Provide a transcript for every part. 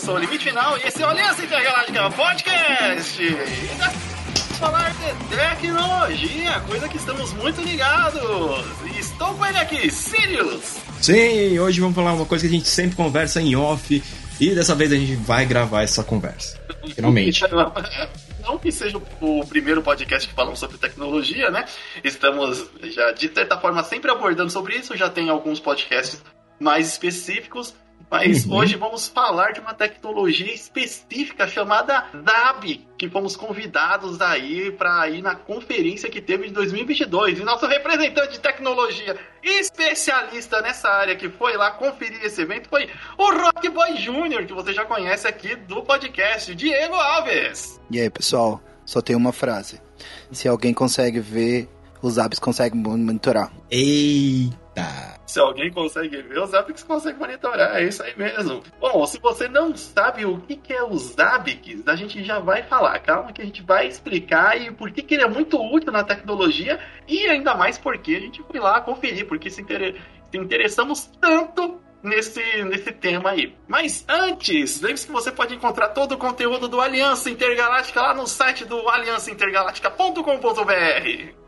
sou o Limite Final e esse é o Aliança Intergaláctica Podcast. E vamos falar de tecnologia, coisa que estamos muito ligados. E estou com ele aqui, Sirius. Sim, hoje vamos falar uma coisa que a gente sempre conversa em off e dessa vez a gente vai gravar essa conversa. Finalmente. Não que seja o primeiro podcast que falamos sobre tecnologia, né? Estamos já, de certa forma, sempre abordando sobre isso. Já tem alguns podcasts mais específicos. Mas uhum. hoje vamos falar de uma tecnologia específica chamada DAB, que fomos convidados aí para ir na conferência que teve em 2022. E nosso representante de tecnologia especialista nessa área que foi lá conferir esse evento foi o Rock Boy Jr., que você já conhece aqui do podcast, Diego Alves. E aí, pessoal? Só tem uma frase. Se alguém consegue ver, os apps conseguem monitorar. Eita! Se alguém consegue ver, os Zabbix consegue monitorar, é isso aí mesmo. Bom, se você não sabe o que, é os Zabbix, a gente já vai falar. Calma que a gente vai explicar e por que, que ele é muito útil na tecnologia e ainda mais porque a gente foi lá conferir, porque se, inter... se interessamos tanto nesse, nesse tema aí. Mas antes, lembre-se que você pode encontrar todo o conteúdo do Aliança Intergaláctica lá no site do aliançaintergaláctica.com.br.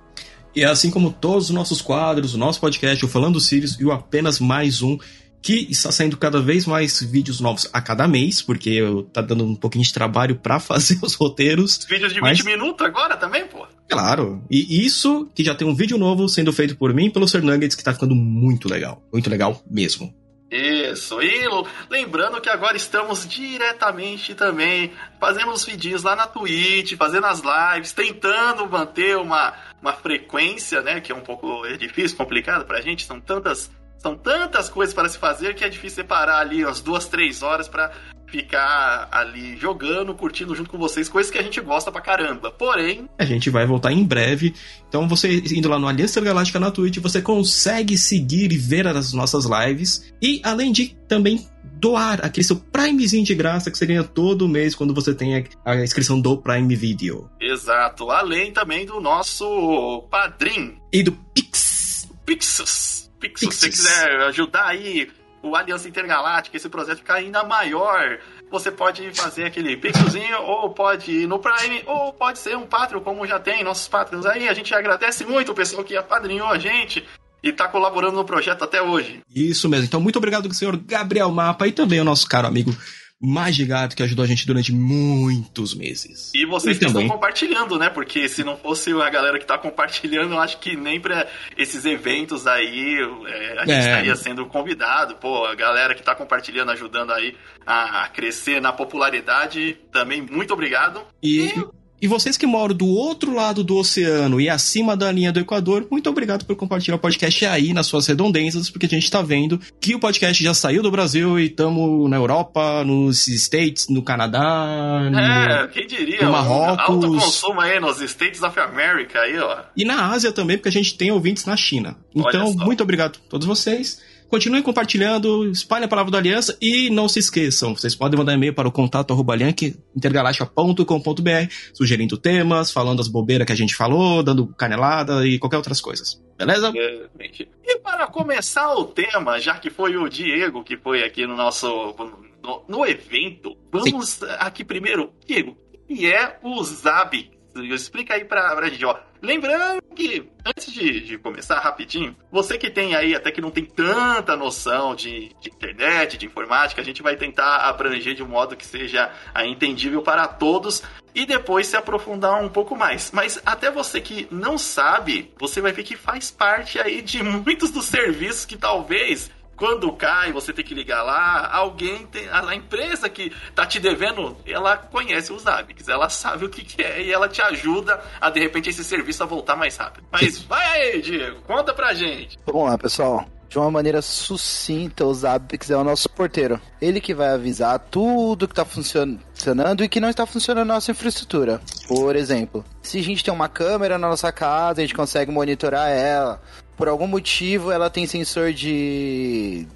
E é assim como todos os nossos quadros, o nosso podcast, o Falando Sirius e o Apenas Mais Um, que está saindo cada vez mais vídeos novos a cada mês, porque eu tá dando um pouquinho de trabalho para fazer os roteiros. Vídeos de mas... 20 minutos agora também, pô? Claro. E isso que já tem um vídeo novo sendo feito por mim e pelo Sr. Nuggets, que tá ficando muito legal. Muito legal mesmo. Isso, e lembrando que agora estamos diretamente também fazendo os vídeos lá na Twitch, fazendo as lives, tentando manter uma, uma frequência, né, que é um pouco é difícil, complicado pra gente, são tantas são tantas coisas para se fazer que é difícil separar ali as duas, três horas para ficar ali jogando, curtindo junto com vocês, coisas que a gente gosta pra caramba. Porém. A gente vai voltar em breve. Então, você indo lá no Aliança Galáctica na Twitch, você consegue seguir e ver as nossas lives. E além de também doar aquele seu Primezinho de graça que você ganha todo mês quando você tem a inscrição do Prime Video. Exato. Além também do nosso Padrim. E do Pix. Pixus. Pix, se você quiser ajudar aí o Aliança Intergaláctica, esse projeto ficar ainda maior, você pode fazer aquele pixelzinho, ou pode ir no Prime, ou pode ser um Patreon, como já tem nossos Patreons aí. A gente agradece muito o pessoal que apadrinhou a gente e está colaborando no projeto até hoje. Isso mesmo. Então, muito obrigado, senhor Gabriel Mapa e também o nosso caro amigo Magigato, que ajudou a gente durante muitos meses. E vocês e que também. estão compartilhando, né? Porque se não fosse a galera que está compartilhando, eu acho que nem para esses eventos aí é, a gente é. estaria sendo convidado. Pô, a galera que está compartilhando, ajudando aí a crescer na popularidade, também muito obrigado. E, e e vocês que moram do outro lado do oceano e acima da linha do Equador, muito obrigado por compartilhar o podcast aí nas suas redondezas, porque a gente tá vendo que o podcast já saiu do Brasil e estamos na Europa, nos States, no Canadá, no, é, quem diria, no Marrocos. Alto consumo aí nos States of America aí, ó. E na Ásia também, porque a gente tem ouvintes na China. Então, muito obrigado a todos vocês. Continue compartilhando, espalhe a palavra da Aliança e não se esqueçam, vocês podem mandar e-mail para o contato intergaláctica.com.br sugerindo temas, falando as bobeiras que a gente falou, dando canelada e qualquer outras coisas. Beleza? E para começar o tema, já que foi o Diego que foi aqui no nosso no, no evento, vamos Sim. aqui primeiro, Diego, o que é o Zab? Explica aí pra, pra gente, ó. Lembrando que, antes de, de, começar rapidinho, você que tem aí, até que não tem tanta noção de, de, internet, de informática, a gente vai tentar abranger de um modo que seja aí, entendível para todos e depois se aprofundar um pouco mais. Mas até você que não sabe, você vai ver que faz parte aí de muitos dos serviços que talvez quando cai, você tem que ligar lá, alguém tem. A empresa que tá te devendo, ela conhece os hábitos, ela sabe o que, que, é e ela te ajuda a de repente esse serviço a voltar mais rápido. Mas vai aí, Diego, conta pra gente. Vamos lá, pessoal de uma maneira sucinta, o Zabbix é o nosso porteiro. Ele que vai avisar tudo que está funcionando e que não está funcionando na nossa infraestrutura. Por exemplo, se a gente tem uma câmera na nossa casa, a gente consegue monitorar ela por algum motivo ela tem sensor de,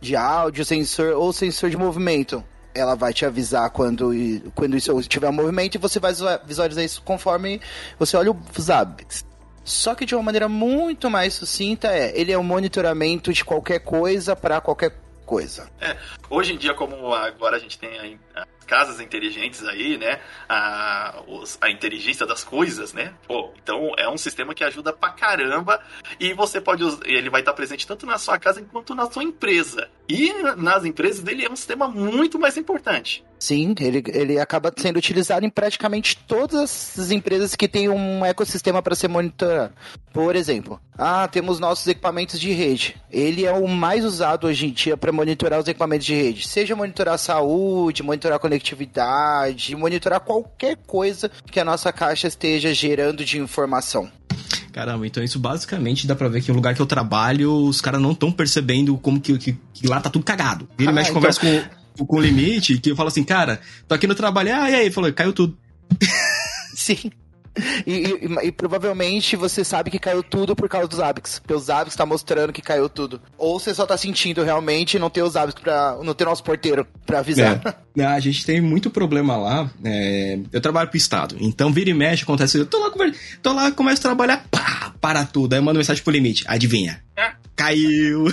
de, áudio, sensor ou sensor de movimento ela vai te avisar quando, quando isso tiver um movimento e você vai visualizar isso conforme você olha os hábitos. Só que de uma maneira muito mais sucinta é, ele é um monitoramento de qualquer coisa para qualquer coisa. É, hoje em dia, como agora a gente tem a, casas inteligentes aí, né? A, os, a inteligência das coisas, né? Pô, então é um sistema que ajuda pra caramba e você pode ele vai estar presente tanto na sua casa quanto na sua empresa. E nas empresas dele é um sistema muito mais importante. Sim, ele, ele acaba sendo utilizado em praticamente todas as empresas que têm um ecossistema para ser monitorado. Por exemplo, ah, temos nossos equipamentos de rede. Ele é o mais usado hoje em dia para monitorar os equipamentos de rede. Seja monitorar a saúde, monitorar a conectividade, monitorar qualquer coisa que a nossa caixa esteja gerando de informação. Caramba, então isso basicamente dá pra ver que no lugar que eu trabalho, os caras não estão percebendo como que, que, que, lá tá tudo cagado. Ele ah, mexe, então... conversa com, com o limite, que eu falo assim, cara, tô aqui no trabalho, ah, e aí? Falou, caiu tudo. Sim. E, e, e, provavelmente você sabe que caiu tudo por causa dos hábitos. Porque os hábitos tá mostrando que caiu tudo. Ou você só tá sentindo realmente e não ter os hábitos pra. não ter nosso porteiro pra avisar. É. A gente tem muito problema lá. É... eu trabalho pro Estado. Então vira e mexe, acontece. Eu tô lá, tô lá começo a trabalhar, pá, para tudo. Aí eu mando mensagem pro limite. Adivinha? É. Caiu.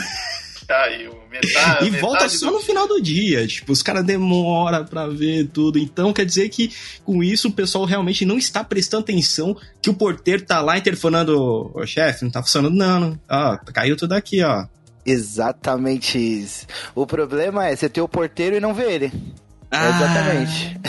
Caiu. Metade, e volta só do... no final do dia. Tipo, os caras demoram pra ver tudo. Então quer dizer que com isso o pessoal realmente não está prestando atenção que o porteiro tá lá interfonando. Ô chefe, não tá funcionando, não. não. Ó, caiu tudo aqui, ó. Exatamente isso. O problema é você ter o porteiro e não ver ele. Ah, Exatamente.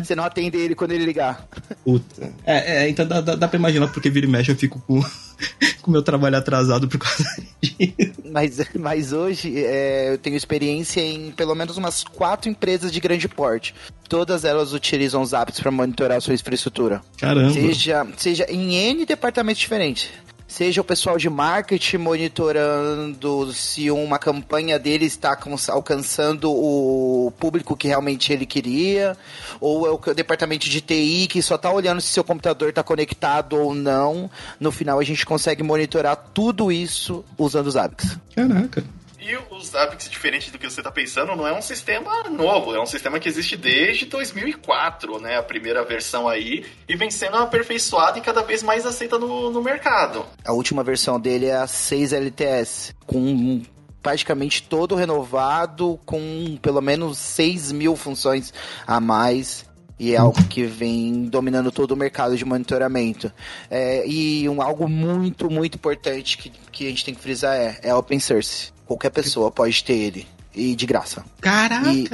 Você não atende ele quando ele ligar. Puta. É, é então dá, dá, dá pra imaginar porque vira e mexe eu fico com o meu trabalho atrasado por causa disso. Mas, mas hoje é, eu tenho experiência em pelo menos umas quatro empresas de grande porte. Todas elas utilizam os apps para monitorar a sua infraestrutura. Caramba. Seja, seja em N departamentos diferentes seja o pessoal de marketing monitorando se uma campanha dele está alcançando o público que realmente ele queria, ou é o departamento de TI que só está olhando se seu computador está conectado ou não. No final a gente consegue monitorar tudo isso usando os apps. Caraca. E os Zabbix, diferente do que você está pensando, não é um sistema novo, é um sistema que existe desde 2004, né? A primeira versão aí, e vem sendo aperfeiçoada e cada vez mais aceita no, no mercado. A última versão dele é a 6 LTS, com praticamente todo renovado, com pelo menos 6 mil funções a mais. E é algo que vem dominando todo o mercado de monitoramento. É, e um, algo muito, muito importante que, que a gente tem que frisar é, é open source. Qualquer pessoa pode ter ele. E de graça. Caraca! E,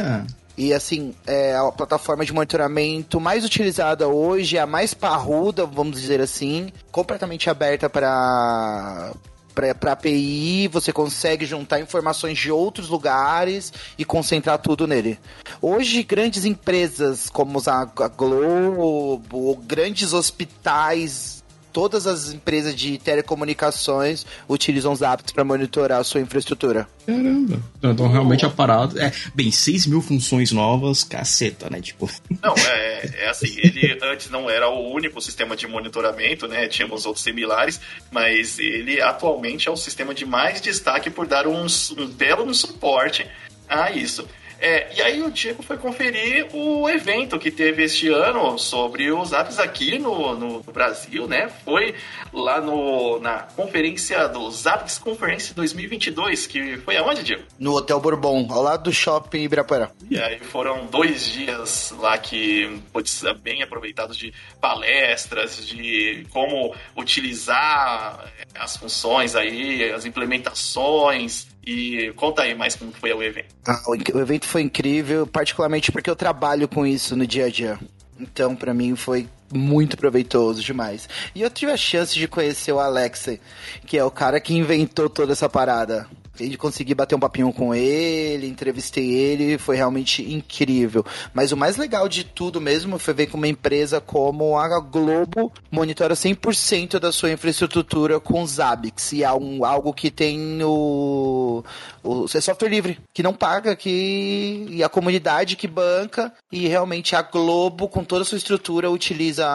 e assim, é a plataforma de monitoramento mais utilizada hoje, a mais parruda, vamos dizer assim, completamente aberta para para API, você consegue juntar informações de outros lugares e concentrar tudo nele. Hoje, grandes empresas como a Globo, grandes hospitais todas as empresas de telecomunicações utilizam os apps para monitorar a sua infraestrutura. Caramba. Então, realmente a parada. É, bem, 6 mil funções novas, caceta, né? Tipo. Não, é, é assim, ele antes não era o único sistema de monitoramento, né? Tínhamos outros similares, mas ele atualmente é o sistema de mais destaque por dar um, um belo suporte a isso. É, e aí o Diego foi conferir o evento que teve este ano sobre os apps aqui no, no Brasil, né? Foi lá no, na conferência dos Apps Conference 2022, que foi aonde, Diego? No Hotel Bourbon, ao lado do Shopping Ibirapuera. E aí foram dois dias lá que putz, bem aproveitados de palestras, de como utilizar as funções aí, as implementações, e conta aí mais como foi o evento. Ah, o evento foi incrível, particularmente porque eu trabalho com isso no dia a dia. Então, para mim, foi muito proveitoso demais. E eu tive a chance de conhecer o Alexei, que é o cara que inventou toda essa parada de conseguir bater um papinho com ele, entrevistei ele, foi realmente incrível. Mas o mais legal de tudo mesmo foi ver que uma empresa como a Globo monitora 100% da sua infraestrutura com Zabbix. E é um, algo que tem o, o é software livre, que não paga, que, e a comunidade que banca, e realmente a Globo, com toda a sua estrutura, utiliza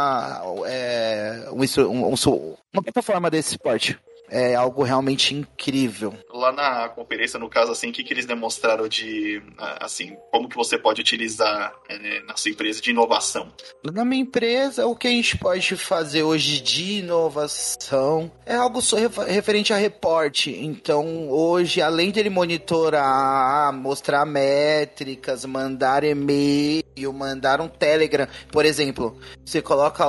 é, um, um, uma plataforma desse suporte é algo realmente incrível. Lá na conferência, no caso, assim, o que, que eles demonstraram de, assim, como que você pode utilizar é, na sua empresa de inovação? Na minha empresa, o que a gente pode fazer hoje de inovação é algo referente a reporte. Então, hoje, além dele monitorar, mostrar métricas, mandar e-mail, mandar um Telegram, por exemplo, você coloca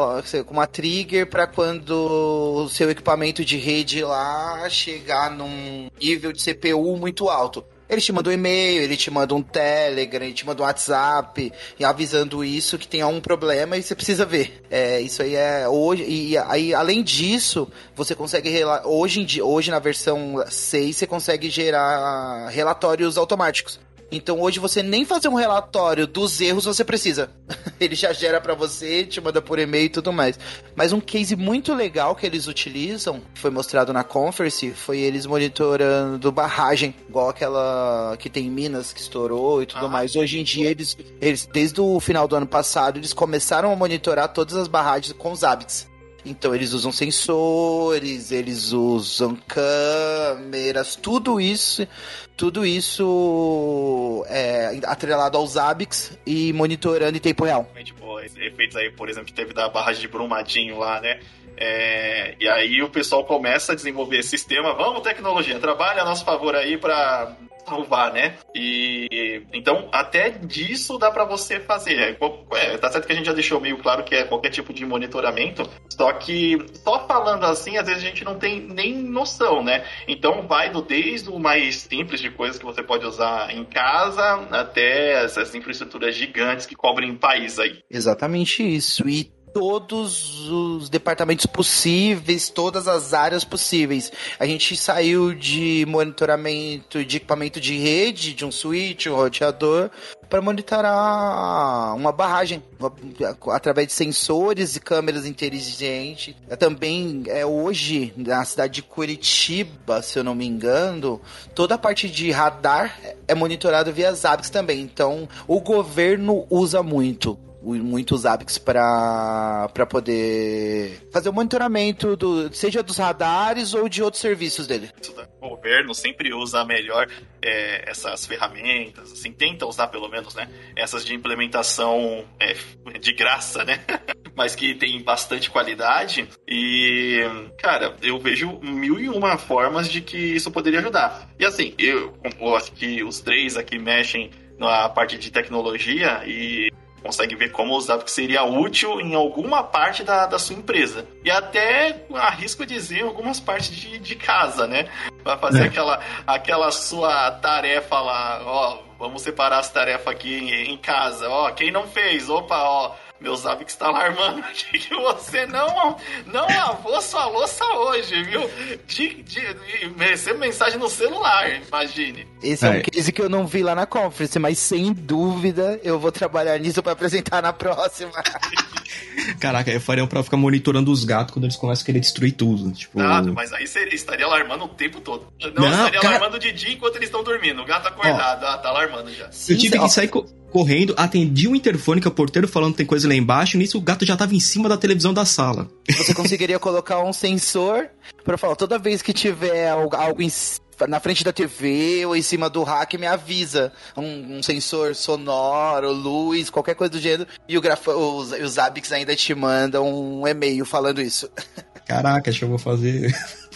uma trigger para quando o seu equipamento de rede lá chegar num nível de CPU muito alto. Ele te manda um e-mail, ele te manda um Telegram, ele te manda um WhatsApp, e avisando isso que tem algum problema e você precisa ver. É, isso aí é hoje. E aí, além disso, você consegue. Hoje, hoje na versão 6, você consegue gerar relatórios automáticos. Então hoje você nem fazer um relatório dos erros você precisa. Ele já gera para você, te manda por e-mail e tudo mais. Mas um case muito legal que eles utilizam, que foi mostrado na conference, foi eles monitorando barragem, igual aquela que tem em Minas que estourou e tudo ah, mais. Hoje em dia eles, eles desde o final do ano passado, eles começaram a monitorar todas as barragens com os hábitos. Então eles usam sensores, eles usam câmeras, tudo isso, tudo isso é atrelado aos ABICs e monitorando em tempo real. Tipo, efeitos aí, por exemplo, que teve da barragem de Brumadinho lá, né? É, e aí o pessoal começa a desenvolver sistema. Vamos, tecnologia, trabalha a nosso favor aí para salvar, né? E então até disso dá para você fazer. É, é, tá certo que a gente já deixou meio claro que é qualquer tipo de monitoramento, só que só falando assim, às vezes a gente não tem nem noção, né? Então vai do desde o mais simples de coisas que você pode usar em casa até essas infraestruturas gigantes que cobrem país aí. Exatamente isso. E todos os departamentos possíveis, todas as áreas possíveis. A gente saiu de monitoramento de equipamento de rede, de um switch, um roteador, para monitorar uma barragem através de sensores e câmeras inteligentes. Também é hoje na cidade de Curitiba, se eu não me engano, toda a parte de radar é monitorado via Zabbix também. Então, o governo usa muito muitos APICs para poder fazer o monitoramento, do, seja dos radares ou de outros serviços dele. O governo sempre usa melhor é, essas ferramentas, assim, tenta usar pelo menos, né? Essas de implementação é, de graça, né? Mas que tem bastante qualidade. E, cara, eu vejo mil e uma formas de que isso poderia ajudar. E assim, eu, eu acho que os três aqui mexem na parte de tecnologia e consegue ver como usar que seria útil em alguma parte da, da sua empresa. E até arrisco dizer algumas partes de, de casa, né? Para fazer é. aquela, aquela sua tarefa lá, ó, vamos separar as tarefas aqui em, em casa, ó, quem não fez, opa, ó meu que está alarmando aqui que você não, não lavou sua louça hoje, viu? De, de, de, recebo mensagem no celular, imagine. Esse é, é um case que eu não vi lá na conference, mas sem dúvida eu vou trabalhar nisso para apresentar na próxima. Caraca, eu faria pra ficar monitorando os gatos quando eles começam a querer destruir tudo. Tipo... Nada, mas aí você estaria alarmando o tempo todo. Não, não estaria cara... alarmando de dia enquanto eles estão dormindo. O gato acordado, Ó, ah, tá alarmando já. Sim, eu tive que sair correndo, atendi o interfone, que é o porteiro falando que tem coisa lá embaixo, nisso o gato já tava em cima da televisão da sala. Você conseguiria colocar um sensor para falar, toda vez que tiver algo, algo em na frente da TV ou em cima do rack me avisa. Um, um sensor sonoro, luz, qualquer coisa do gênero. E o graf os, os Abix ainda te mandam um e-mail falando isso. Caraca, acho que eu vou fazer.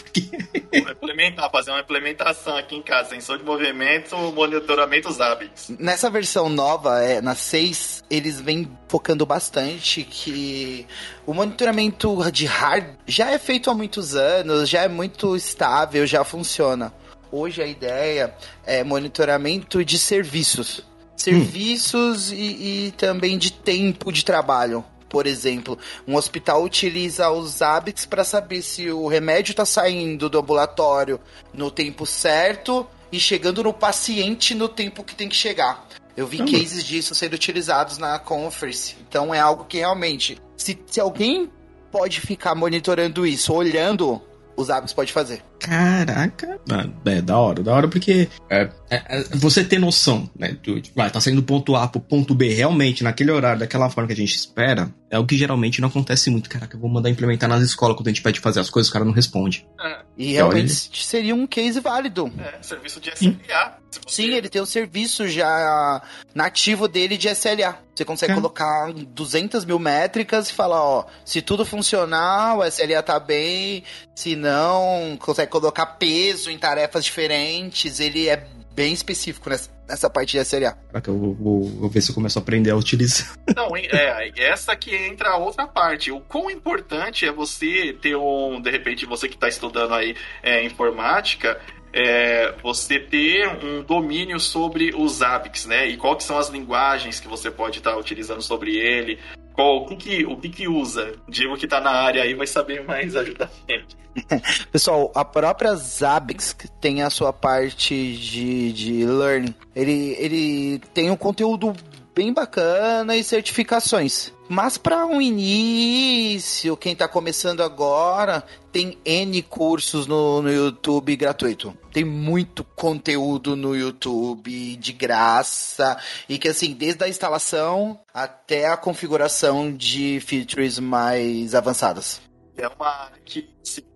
Vou implementar, fazer uma implementação aqui em casa, sensor de movimento, monitoramento dos hábitos. Nessa versão nova, é, na 6, eles vêm focando bastante que o monitoramento de hard já é feito há muitos anos, já é muito estável, já funciona. Hoje a ideia é monitoramento de serviços. Serviços hum. e, e também de tempo de trabalho por exemplo, um hospital utiliza os hábitos para saber se o remédio está saindo do ambulatório no tempo certo e chegando no paciente no tempo que tem que chegar. Eu vi cases disso sendo utilizados na conference. Então é algo que realmente, se, se alguém pode ficar monitorando isso, olhando os hábitos pode fazer. Caraca. Ah, é, da hora, da hora, porque é, é, é, você ter noção, né? Do, vai, tá saindo do ponto A pro ponto B realmente naquele horário, daquela forma que a gente espera, é o que geralmente não acontece muito. Caraca, eu vou mandar implementar nas escolas quando a gente pede fazer as coisas, o cara não responde. É. E realmente seria um case válido. É, serviço de SLA. Sim, ele tem o serviço já nativo dele de SLA. Você consegue é. colocar 200 mil métricas e falar, ó, se tudo funcionar, o SLA tá bem, se não, consegue colocar peso em tarefas diferentes, ele é bem específico nessa, nessa parte de SLA. Caraca, eu vou, vou, vou, ver se eu começo a aprender a utilizar. Não, é, essa que entra a outra parte. O quão importante é você ter um, de repente, você que está estudando aí é, informática, é, você ter um domínio sobre os APICs, né? E quais são as linguagens que você pode estar tá utilizando sobre ele. Qual, o, que, o que, que usa? Diego que está na área aí vai saber mais ajudar a gente. Pessoal, a própria Zabbix tem a sua parte de, de learning. Ele, ele tem um conteúdo bem bacana e certificações. Mas para um início, quem está começando agora, tem N cursos no, no YouTube gratuito. Tem muito conteúdo no YouTube de graça e que assim, desde a instalação até a configuração de features mais avançadas. É uma que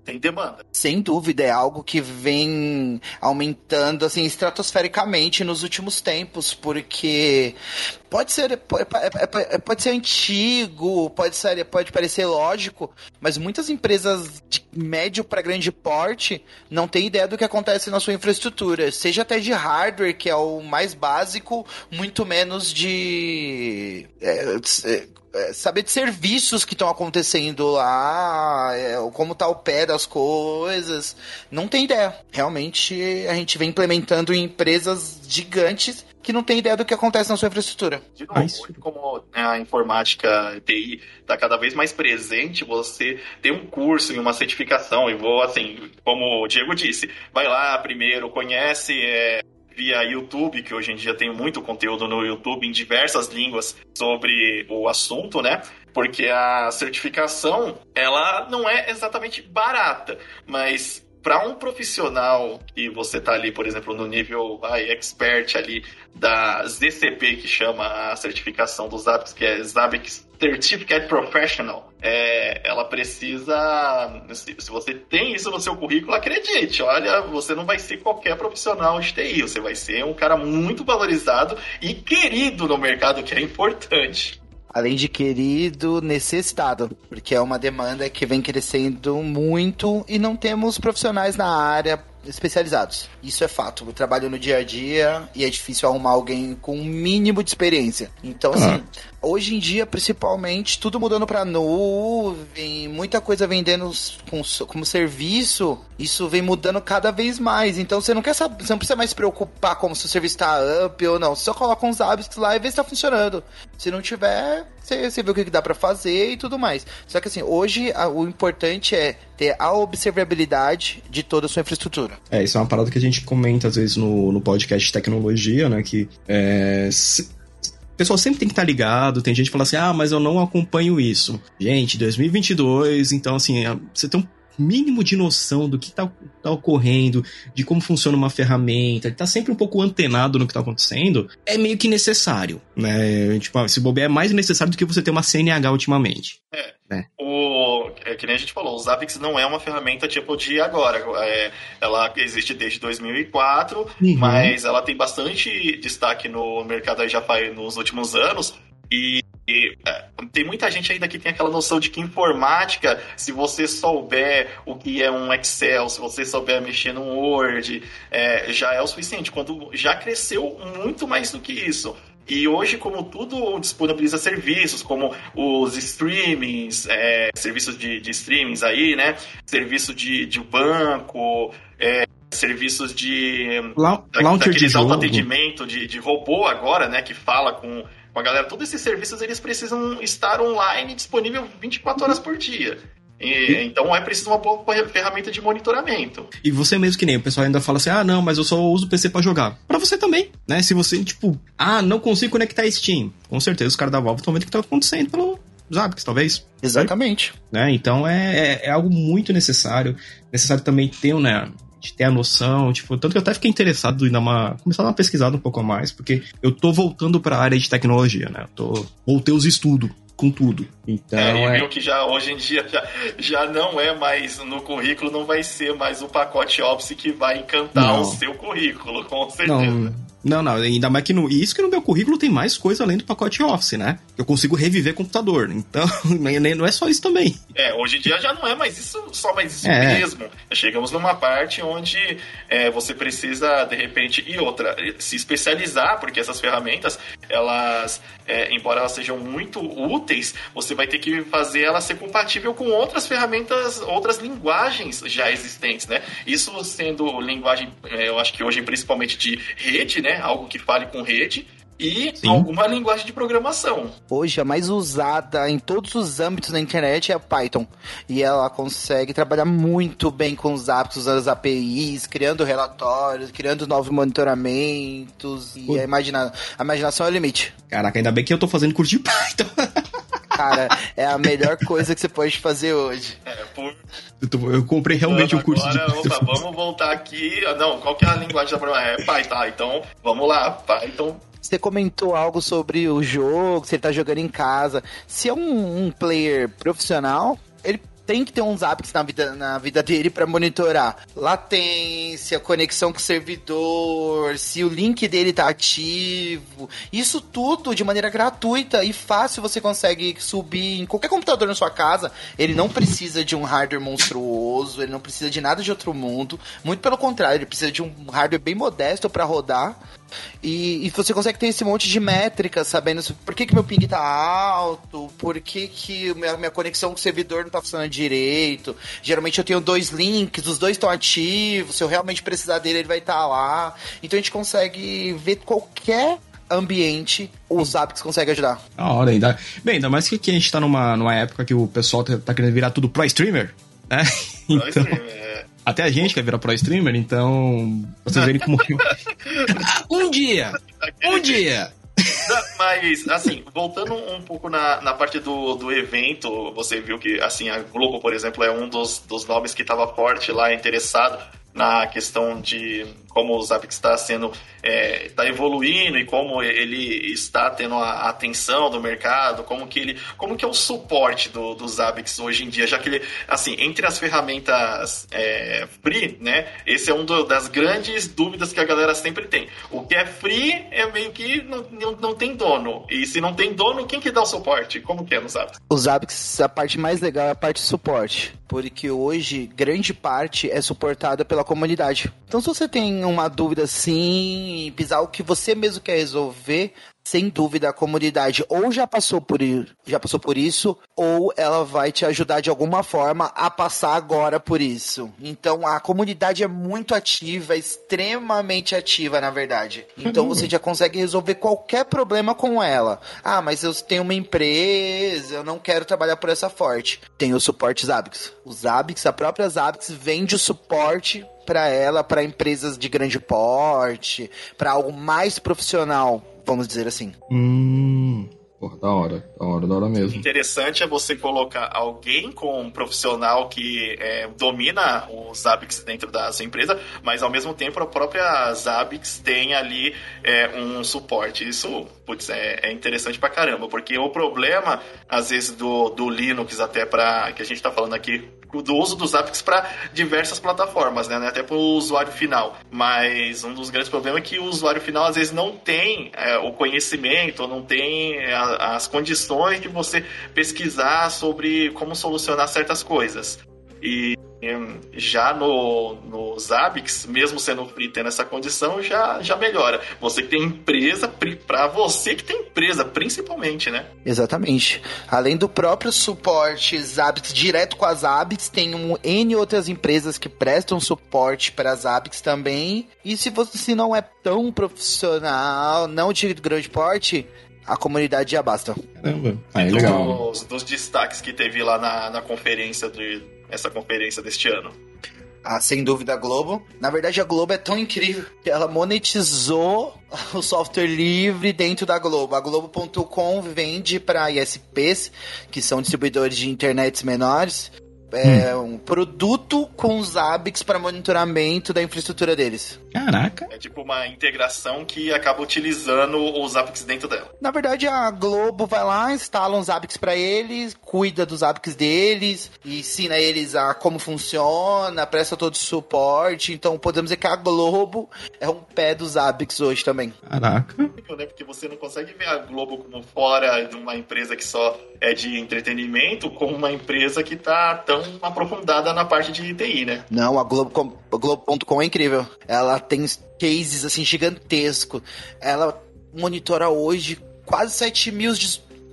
tem demanda. Sem dúvida, é algo que vem aumentando assim estratosfericamente nos últimos tempos, porque pode ser pode, pode ser antigo, pode ser pode parecer lógico, mas muitas empresas de médio para grande porte não têm ideia do que acontece na sua infraestrutura, seja até de hardware, que é o mais básico, muito menos de é, é, é, saber de serviços que estão acontecendo lá, é, como tá o pé das coisas. Não tem ideia. Realmente a gente vem implementando em empresas gigantes que não tem ideia do que acontece na sua infraestrutura. De novo, como né, a informática TI está cada vez mais presente, você tem um curso e uma certificação. E vou, assim, como o Diego disse, vai lá primeiro, conhece. É via YouTube, que hoje em dia tem muito conteúdo no YouTube em diversas línguas sobre o assunto, né? Porque a certificação, ela não é exatamente barata, mas para um profissional que você tá ali, por exemplo, no nível vai, expert ali da ZCP, que chama a certificação dos Zabbix, que é Zabbix Certificate Professional, é, ela precisa. Se, se, você tem isso no seu currículo, acredite, olha, você não vai ser qualquer profissional de TI, você vai ser um cara muito valorizado e querido no mercado, que é importante além de querido, necessitado, porque é uma demanda que vem crescendo muito e não temos profissionais na área especializados. Isso é fato. Eu trabalho no dia a dia e é difícil arrumar alguém com um mínimo de experiência. Então, assim, ah. hoje em dia, principalmente, tudo mudando para nuvem, muita coisa vendendo com, como serviço, isso vem mudando cada vez mais. Então, você não quer saber, você não precisa mais se preocupar como se o serviço está up ou não. Você só coloca uns hábitos lá e vê se está funcionando. Se não tiver, você, vê o que dá para fazer e tudo mais. Só que, assim, hoje a, o importante é ter a observabilidade de toda a sua infraestrutura. É, isso é uma parada que a gente comenta às vezes no, no podcast tecnologia, né? Que é, se, pessoal sempre tem que estar ligado. Tem gente que fala assim: ah, mas eu não acompanho isso. Gente, 2022, então assim, é, você tem um mínimo de noção do que está tá ocorrendo, de como funciona uma ferramenta, tá sempre um pouco antenado no que está acontecendo, é meio que necessário, né? Tipo, se bobear é mais necessário do que você ter uma CNH ultimamente. É. Né? O, é que nem a gente falou, o Zabbix não é uma ferramenta tipo de agora. É, ela existe desde 2004, uhum. mas ela tem bastante destaque no mercado já faz nos últimos anos. E, e é, tem muita gente ainda que tem aquela noção de que informática, se você souber o que é um Excel, se você souber mexer no Word, é, já é o suficiente. Quando já cresceu muito mais do que isso. E hoje, como tudo disponibiliza serviços, como os streamings, é, serviços de, de streamings aí, né? Serviço de, de banco, é, serviços de. La launcher de jogo. atendimento de, de robô agora, né? Que fala com, com a galera. Todos esses serviços eles precisam estar online disponível 24 horas por dia. E, então é preciso uma boa ferramenta de monitoramento. E você mesmo que nem o pessoal ainda fala assim: "Ah, não, mas eu só uso o PC para jogar". Para você também, né? Se você tipo, ah, não consigo conectar Steam. Com certeza os caras da Valve estão vendo o que tá acontecendo pelo Zabbix, talvez. Exatamente. Né? Então é, é, é, algo muito necessário. Necessário também ter, né? De ter a noção, tipo, tanto que eu até fiquei interessado em dar uma. começar a dar uma pesquisada um pouco a mais, porque eu tô voltando para a área de tecnologia, né? Eu tô, voltei os estudos com tudo. Então, é, e é... viu que já hoje em dia já, já não é mais no currículo, não vai ser mais o pacote Office que vai encantar não. o seu currículo, com certeza. Não, não, não, ainda mais que no. Isso que no meu currículo tem mais coisa além do pacote Office, né? Eu consigo reviver computador. Então, não é só isso também. É, hoje em dia já não é mais isso, só mais isso é. mesmo. Chegamos numa parte onde é, você precisa, de repente, e outra, se especializar, porque essas ferramentas, elas, é, embora elas sejam muito úteis, você vai ter que fazer ela ser compatível com outras ferramentas, outras linguagens já existentes, né? Isso sendo linguagem, é, eu acho que hoje principalmente de rede, né? Algo que fale com rede e Sim. alguma linguagem de programação. Hoje a mais usada em todos os âmbitos da internet é a Python. E ela consegue trabalhar muito bem com os hábitos, usando as APIs, criando relatórios, criando novos monitoramentos. E a, imagina... a imaginação é o limite. Caraca, ainda bem que eu tô fazendo curso de Python. Cara, é a melhor coisa que você pode fazer hoje. É, por... eu, eu, comprei realmente um curso agora, de. Opa, vamos voltar aqui. Não, qual que é a linguagem da programação? É Python. Tá, então, vamos lá. Python você comentou algo sobre o jogo, se ele tá jogando em casa. Se é um, um player profissional, ele tem que ter uns apps na vida, na vida dele para monitorar latência, conexão com o servidor, se o link dele tá ativo. Isso tudo de maneira gratuita e fácil você consegue subir em qualquer computador na sua casa. Ele não precisa de um hardware monstruoso, ele não precisa de nada de outro mundo. Muito pelo contrário, ele precisa de um hardware bem modesto para rodar e, e, você consegue ter esse monte de métricas, sabendo por que, que meu ping tá alto, por que, que minha, minha conexão com o servidor não tá funcionando direito. Geralmente eu tenho dois links, os dois estão ativos, se eu realmente precisar dele, ele vai estar tá lá. Então a gente consegue ver qualquer ambiente, os apps conseguem ajudar. A hora ainda. Bem, ainda mais que aqui a gente tá numa, numa época que o pessoal tá, tá querendo virar tudo pro streamer, né? Pro então... streamer, é. Até a gente quer virar pro streamer, então. Vocês verem como. um dia! Um dia! Mas, assim, voltando um pouco na, na parte do, do evento, você viu que, assim, a Globo, por exemplo, é um dos, dos nomes que estava forte lá, interessado na questão de como o Zabbix está sendo é, tá evoluindo e como ele está tendo a atenção do mercado, como que ele, como que é o suporte do, do Zabbix hoje em dia, já que ele, assim, entre as ferramentas é, free, né, esse é um do, das grandes dúvidas que a galera sempre tem. O que é free é meio que não, não, não tem dono, e se não tem dono, quem que dá o suporte? Como que é no Zabbix? O Zabbix, a parte mais legal é a parte de suporte, porque hoje grande parte é suportada pela comunidade. Então se você tem uma dúvida assim, pisar o que você mesmo quer resolver, sem dúvida a comunidade ou já passou por já passou por isso ou ela vai te ajudar de alguma forma a passar agora por isso. Então a comunidade é muito ativa, extremamente ativa na verdade. Então você já consegue resolver qualquer problema com ela. Ah, mas eu tenho uma empresa, eu não quero trabalhar por essa forte. Tem o suporte Zabbix. Os Zabbix, a própria Zabbix vende o suporte para ela, para empresas de grande porte, para algo mais profissional, vamos dizer assim. Hum. Porra, da hora, da hora, da hora mesmo. Interessante é você colocar alguém com um profissional que é, domina os Zabbix dentro da sua empresa, mas ao mesmo tempo a própria Zabbix tem ali é, um suporte. Isso, putz, é, é, interessante pra caramba, porque o problema, às vezes, do, do Linux, até para que a gente tá falando aqui do uso dos Zabbix para diversas plataformas, né? Até para o usuário final. Mas um dos grandes problemas é que o usuário final às vezes não tem é, o conhecimento, não tem é, as condições de você pesquisar sobre como solucionar certas coisas. E já no, no Zabbix, mesmo sendo free tendo essa condição, já, já melhora. Você que tem empresa, para você que tem empresa, principalmente, né? Exatamente. Além do próprio suporte Zabbix direto com as Zabbix, tem um N outras empresas que prestam suporte para as Zabbix também. E se você se não é tão profissional, não de grande porte, a comunidade já basta. Caramba. Ah, é legal. Dos, dos destaques que teve lá na, na conferência de essa conferência deste ano. Ah, sem dúvida a Globo. Na verdade, a Globo é tão incrível que ela monetizou o software livre dentro da Globo. A Globo.com vende para ISPs, que são distribuidores de internets menores, é, hum. um produto com os ABICs para monitoramento da infraestrutura deles. Caraca. É tipo uma integração que acaba utilizando os ABICs dentro dela. Na verdade, a Globo vai lá, instala uns ABICs para eles, cuida dos ABICs deles, ensina eles a como funciona, presta todo o suporte. Então, podemos dizer que a Globo é um pé dos ABICs hoje também. Caraca. Né? Porque você não consegue ver a Globo como fora de uma empresa que só é de entretenimento, como uma empresa que tá tão aprofundada na parte de TI, né? Não, a Globo.com Globo é incrível. Ela tem cases assim gigantesco. Ela monitora hoje quase 7 mil.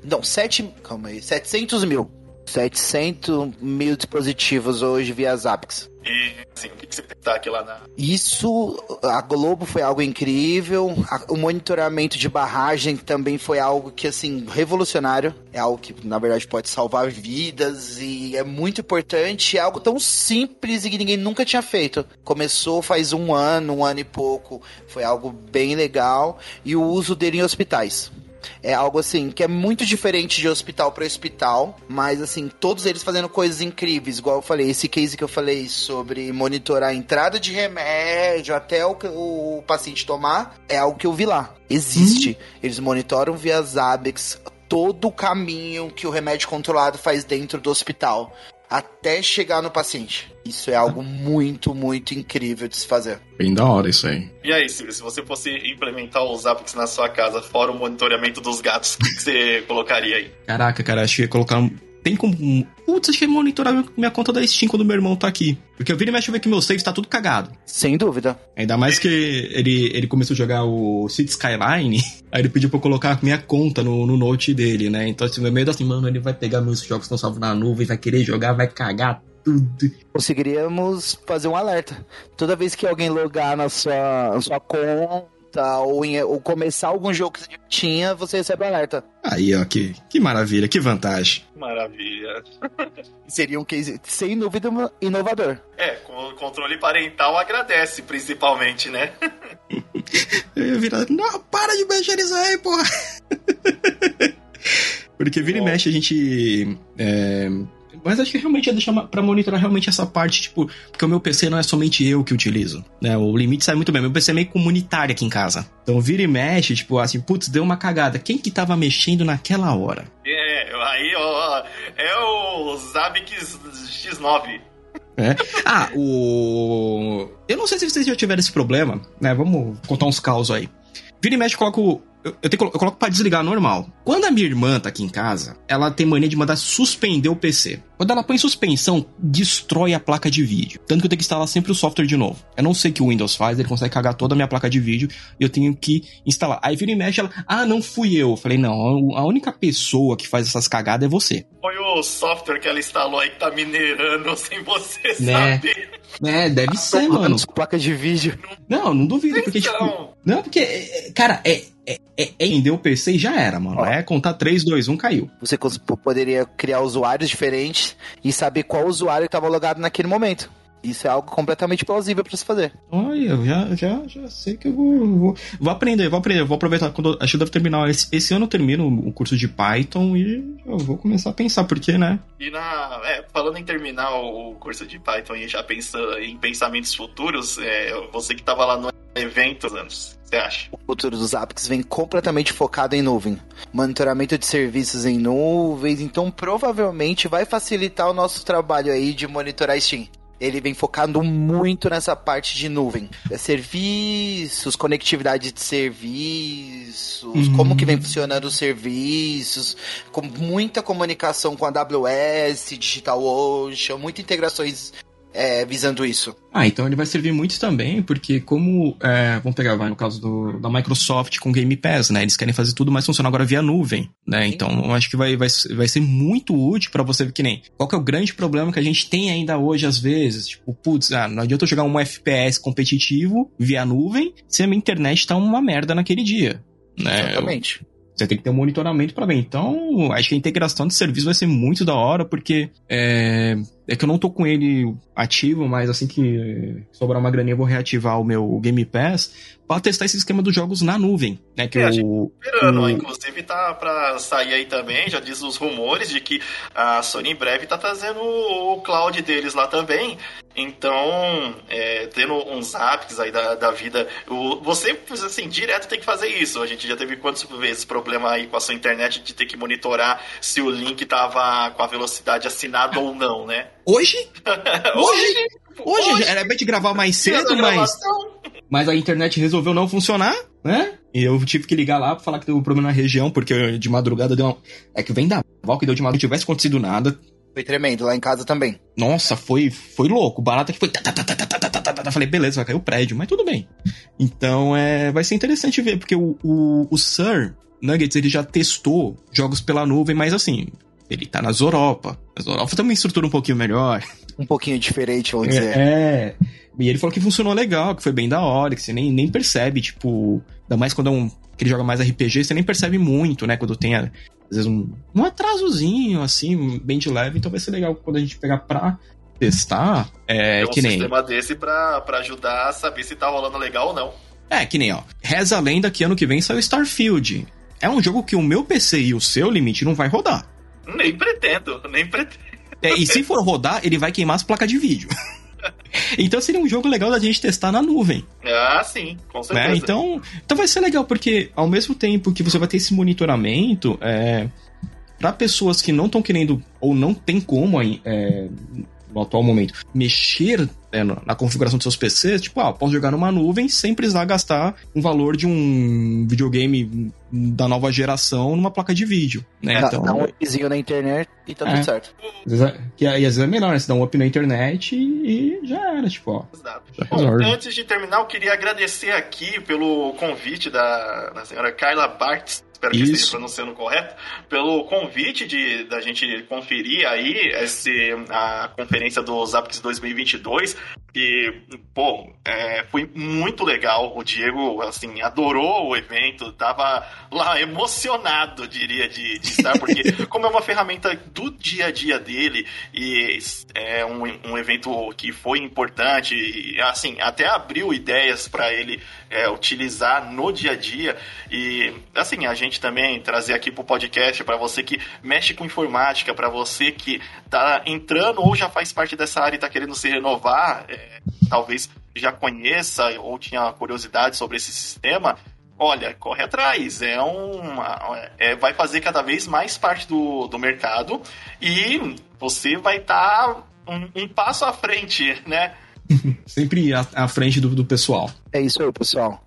Não, 7. Calma aí. 700 mil. 700 mil dispositivos hoje via Zappix. E, assim, o que, que você destaque lá na. Isso, a Globo foi algo incrível. A, o monitoramento de barragem também foi algo que, assim, revolucionário. É algo que, na verdade, pode salvar vidas e é muito importante. É algo tão simples e que ninguém nunca tinha feito. Começou faz um ano, um ano e pouco. Foi algo bem legal. E o uso dele em hospitais. É algo assim que é muito diferente de hospital para hospital, mas assim, todos eles fazendo coisas incríveis, igual eu falei, esse case que eu falei sobre monitorar a entrada de remédio até o, o paciente tomar, é algo que eu vi lá. Existe. Hum. Eles monitoram via Zabex todo o caminho que o remédio controlado faz dentro do hospital até chegar no paciente. Isso é algo muito, muito incrível de se fazer. Bem da hora isso aí. E aí, Silvio, se você fosse implementar os Zappix na sua casa, fora o monitoramento dos gatos, o que você colocaria aí? Caraca, cara, acho que ia colocar um tem como. Putz, acho que monitorar minha conta da Steam quando meu irmão tá aqui. Porque eu viro e mexo ver que meu save tá tudo cagado. Sem dúvida. Ainda mais que ele, ele começou a jogar o City Skyline, aí ele pediu pra eu colocar minha conta no, no note dele, né? Então, assim, meu medo assim, mano, ele vai pegar meus jogos que estão salvos na nuvem, vai querer jogar, vai cagar tudo. Conseguiríamos fazer um alerta. Toda vez que alguém logar na sua, na sua conta, ou, em, ou começar algum jogo que você tinha, você recebe alerta. Aí, ó, que, que maravilha, que vantagem. Maravilha. Seria um case, sem dúvida, inovador. É, com o controle parental agradece, principalmente, né? Eu ia virar, não, para de mexer isso aí, porra! Porque vira Bom. e mexe a gente é, mas acho que realmente ia deixar pra monitorar realmente essa parte, tipo, porque o meu PC não é somente eu que utilizo, né? O limite sai muito bem. Meu PC é meio comunitário aqui em casa. Então vira e mexe, tipo, assim, putz, deu uma cagada. Quem que tava mexendo naquela hora? É, aí, ó, é o Zabic X9. É. Ah, o. Eu não sei se vocês já tiveram esse problema, né? Vamos contar uns causos aí. Vira e mexe, coloco eu, eu, tenho, eu coloco pra desligar normal. Quando a minha irmã tá aqui em casa, ela tem mania de mandar suspender o PC. Quando ela põe suspensão, destrói a placa de vídeo. Tanto que eu tenho que instalar sempre o software de novo. Eu não sei o que o Windows faz, ele consegue cagar toda a minha placa de vídeo e eu tenho que instalar. Aí vira e mexe, ela, ah, não fui eu. Eu falei, não, a única pessoa que faz essas cagadas é você. Foi o software que ela instalou aí que tá minerando sem você né? saber. É, deve ser, mano. Placa de vídeo. Não, não duvido, porque, tipo. Não, porque, é, cara, é, é, é, é o PC e já era, mano. Ó, é contar 3, 2, 1, caiu. Você poderia criar usuários diferentes e saber qual usuário estava logado naquele momento. Isso é algo completamente plausível para se fazer. Olha, eu já, já, já sei que eu vou, vou, vou aprender, vou aprender, vou aproveitar quando acho que deve terminar esse, esse ano eu termino o curso de Python e eu vou começar a pensar porque, né? E na, é, falando em terminar o curso de Python e já pensando em pensamentos futuros, é, você que estava lá no evento anos, você acha? O futuro dos apps vem completamente focado em nuvem. Monitoramento de serviços em nuvens, então provavelmente vai facilitar o nosso trabalho aí de monitorar Steam ele vem focando muito nessa parte de nuvem. É serviços, conectividade de serviços, uhum. como que vem funcionando os serviços, com muita comunicação com a AWS, DigitalOcean, muitas integrações é, visando isso. Ah, então ele vai servir muito também, porque como, é, vamos pegar, vai no caso do, da Microsoft com Game Pass, né? Eles querem fazer tudo mais funcionar agora via nuvem, né? Sim. Então eu acho que vai, vai, vai ser muito útil para você ver que nem. Qual que é o grande problema que a gente tem ainda hoje às vezes? Tipo, putz, ah, não adianta eu jogar um FPS competitivo via nuvem se a minha internet tá uma merda naquele dia. Né? Exatamente. Eu, você tem que ter um monitoramento para ver. Então, acho que a integração de serviço vai ser muito da hora, porque é, É que eu não tô com ele ativo, mas assim que sobrar uma graninha eu vou reativar o meu Game Pass para testar esse esquema dos jogos na nuvem, né? Que É, a o, gente esperando, o- inclusive tá pra sair aí também, já diz os rumores de que a Sony em breve tá trazendo o cloud deles lá também. Então, é, tendo uns apps aí da, da vida, o- você, assim, direto tem que fazer isso. A gente já teve quantas vezes problema aí com a sua internet de ter que monitorar se o link tava com a velocidade assinada ou não, né? Hoje? Hoje? Hoje? Hoje? Era bem de gravar mais cedo, mas. Mas a internet resolveu não funcionar, né? E eu tive que ligar lá pra falar que deu um problema na região, porque de madrugada deu uma. É que vem da val que deu de madrugada, não tivesse acontecido nada. Foi tremendo, lá em casa também. Nossa, foi, foi louco. Barata é que foi. Falei, beleza, vai cair o prédio, mas tudo bem. Então é, vai ser interessante ver, porque o, o, o Sir Nuggets ele já testou jogos pela nuvem, mas assim, ele tá nas Europa. As Europa tem uma estrutura um pouquinho melhor. Um pouquinho diferente, vamos dizer. É. E ele falou que funcionou legal, que foi bem da hora, que você nem, nem percebe, tipo. Ainda mais quando é um. que ele joga mais RPG, você nem percebe muito, né? Quando tem, às vezes, um, um atrasozinho, assim, bem de leve. Então vai ser legal quando a gente pegar pra testar. É Tem um que nem. sistema desse pra, pra ajudar a saber se tá rolando legal ou não. É, que nem, ó. Reza a lenda que ano que vem sai o Starfield. É um jogo que o meu PC e o seu limite não vai rodar. Nem pretendo, nem pretendo. É, e se for rodar, ele vai queimar as placas de vídeo. então seria um jogo legal da gente testar na nuvem. Ah, sim, com certeza. né? Então, então vai ser legal, porque ao mesmo tempo que você vai ter esse monitoramento, é, para pessoas que não estão querendo ou não tem como aí, é, no atual momento mexer né, na configuração dos seus PCs, tipo, ah, posso jogar numa nuvem sem precisar gastar um valor de um videogame da nova geração numa placa de vídeo, né? Dá, então, dá um upzinho na internet e tá É. tudo certo. às vezes é, que aí, às vezes é melhor, né? Você dá um up na internet e, e já era, tipo, ó. Exato. Já Bom, antes de terminar, eu queria agradecer aqui pelo convite da, da senhora Kyla Bartz. Espero que Isso. esteja pronunciando correto. Pelo convite de da gente conferir aí esse, a conferência do Zapix 2022. E, pô, é, foi muito legal. O Diego, assim, adorou o evento. Tava lá emocionado, diria, de, de estar. Porque, como é uma ferramenta do dia a dia dele e é um, um evento que foi importante, e, assim, até abriu ideias para ele é, utilizar no dia a dia. E, assim, a gente também trazer aqui pro podcast para você que mexe com informática, para você que tá entrando ou já faz parte dessa área e tá querendo se renovar, é, talvez já conheça ou tinha curiosidade sobre esse sistema. Olha, corre atrás. É um, é, vai fazer cada vez mais parte do, do mercado e você vai estar um, um passo à frente, né? Sempre à, à frente do, do pessoal. É isso aí, pessoal.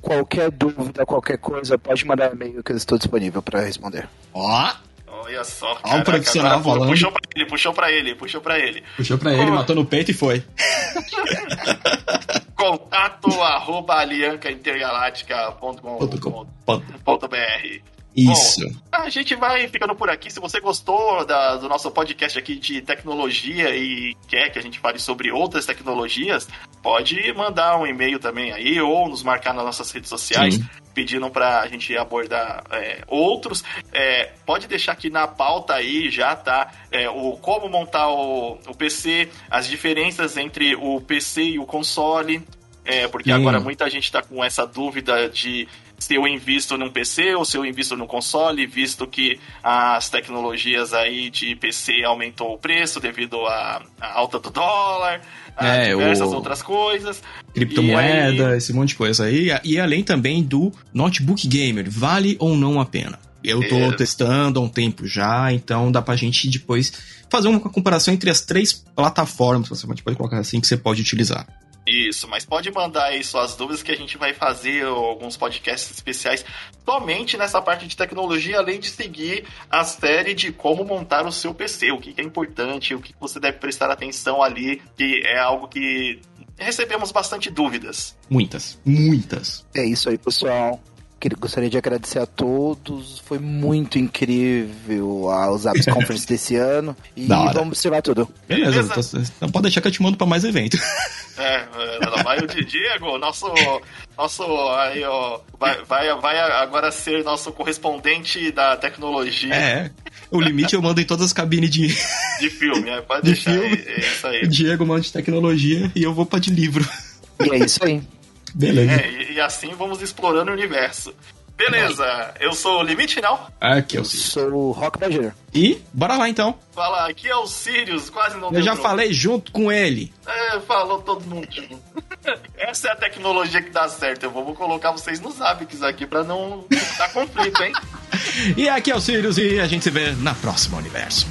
Qualquer dúvida, qualquer coisa, pode mandar e-mail que eu estou disponível para responder. Ó, Olha só, Ó, o caraca, profissional agora falando. Puxou pra ele, puxou pra ele, puxou pra ele. puxou pra ele, Ó. matou no peito e foi. Contato arroba aliancaintergaláctica.com.br Isso. A gente vai ficando por aqui. Se você gostou da- do nosso podcast aqui de tecnologia e quer que a gente fale sobre outras tecnologias, pode mandar um e-mail também aí ou nos marcar nas nossas redes sociais. Sim. Pedindo pra gente abordar é, outros. É, pode deixar aqui na pauta aí já, tá? É, o como montar o, o PC, as diferenças entre o PC e o console. É, porque agora muita gente tá com essa dúvida de se eu invisto num PC ou se eu invisto num console, visto que as tecnologias aí de PC aumentou o preço devido à, à alta do dólar, É, diversas o- outras coisas. Criptomoeda, E esse monte de coisa aí. E além também do Notebook Gamer, vale ou não a pena? Eu tô É. testando há um tempo já, então dá pra gente depois fazer uma comparação entre as três plataformas, você pode colocar assim, que você pode utilizar. Isso, mas pode mandar aí suas dúvidas que a gente vai fazer alguns podcasts especiais somente nessa parte de tecnologia, além de seguir a série de como montar o seu PC, o que que é importante, o que você deve prestar atenção ali, que é algo que recebemos bastante dúvidas. Muitas, muitas. É isso aí, pessoal. Gostaria de agradecer a todos. Foi muito incrível a os Apps Conference desse ano. E vamos observar tudo. Beleza, Beleza. então, então pode deixar que eu te mando pra mais evento. É, é, vai o Di- Diego, nosso, nosso aí, ó, vai, vai, vai agora ser nosso correspondente da tecnologia. É, O limite eu mando em todas as cabines de, De filme, é, pode De deixar. filme. É, é isso o aí. Diego manda de tecnologia e eu vou pra de livro. E é isso aí. Beleza. É, e, e assim vamos explorando o universo. Beleza, eu sou o Limite Final. Aqui é Eu o Sirius. sou o Rock Badger. E bora lá então. Fala, aqui é o Sirius, quase não Eu deu já problema. falei junto com ele. É, falou todo mundo. Essa é a tecnologia que dá certo. Eu vou, vou colocar vocês nos hábitos aqui pra não dar conflito, hein? E aqui é o Sirius e a gente se vê na próxima universo.